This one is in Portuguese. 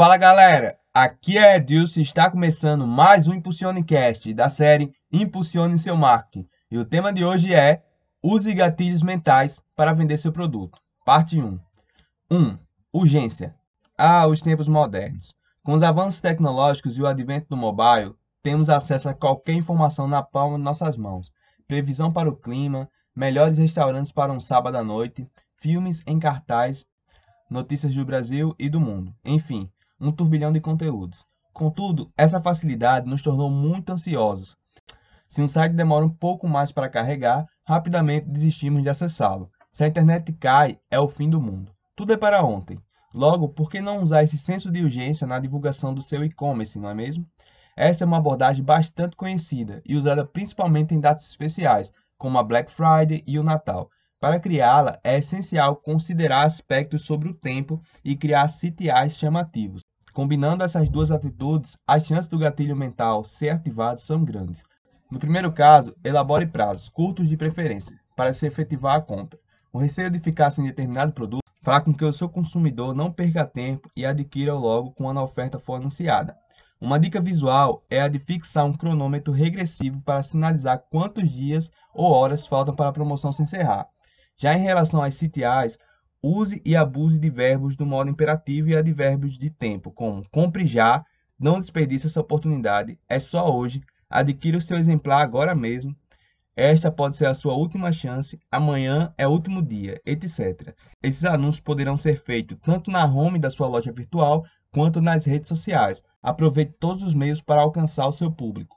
Fala galera, aqui é Edilson e está começando mais um Impulsionecast da série Impulsione seu marketing. E o tema de hoje é Use gatilhos mentais para vender seu produto. Parte 1. 1. Urgência. Ah, os tempos modernos. Com os avanços tecnológicos e o advento do mobile, temos acesso a qualquer informação na palma de nossas mãos. Previsão para o clima, melhores restaurantes para um sábado à noite, filmes em cartaz, notícias do Brasil e do mundo. Enfim, um turbilhão de conteúdos. Contudo, essa facilidade nos tornou muito ansiosos. Se um site demora um pouco mais para carregar, rapidamente desistimos de acessá-lo. Se a internet cai, é o fim do mundo. Tudo é para ontem. Logo, por que não usar esse senso de urgência na divulgação do seu e-commerce, não é mesmo? Essa é uma abordagem bastante conhecida e usada principalmente em datas especiais, como a Black Friday e o Natal. Para criá-la, é essencial considerar aspectos sobre o tempo e criar CTAs chamativos. Combinando essas duas atitudes, as chances do gatilho mental ser ativado são grandes. No primeiro caso, elabore prazos, curtos de preferência, para se efetivar a compra. O receio de ficar sem determinado produto fará com que o seu consumidor não perca tempo e adquira logo quando a oferta for anunciada. Uma dica visual é a de fixar um cronômetro regressivo para sinalizar quantos dias ou horas faltam para a promoção se encerrar. Já em relação às CTAs, use e abuse de verbos do modo imperativo e advérbios de tempo, como compre já, não desperdice essa oportunidade, é só hoje, adquira o seu exemplar agora mesmo, esta pode ser a sua última chance, amanhã é o último dia, etc. Esses anúncios poderão ser feitos tanto na home da sua loja virtual quanto nas redes sociais. Aproveite todos os meios para alcançar o seu público.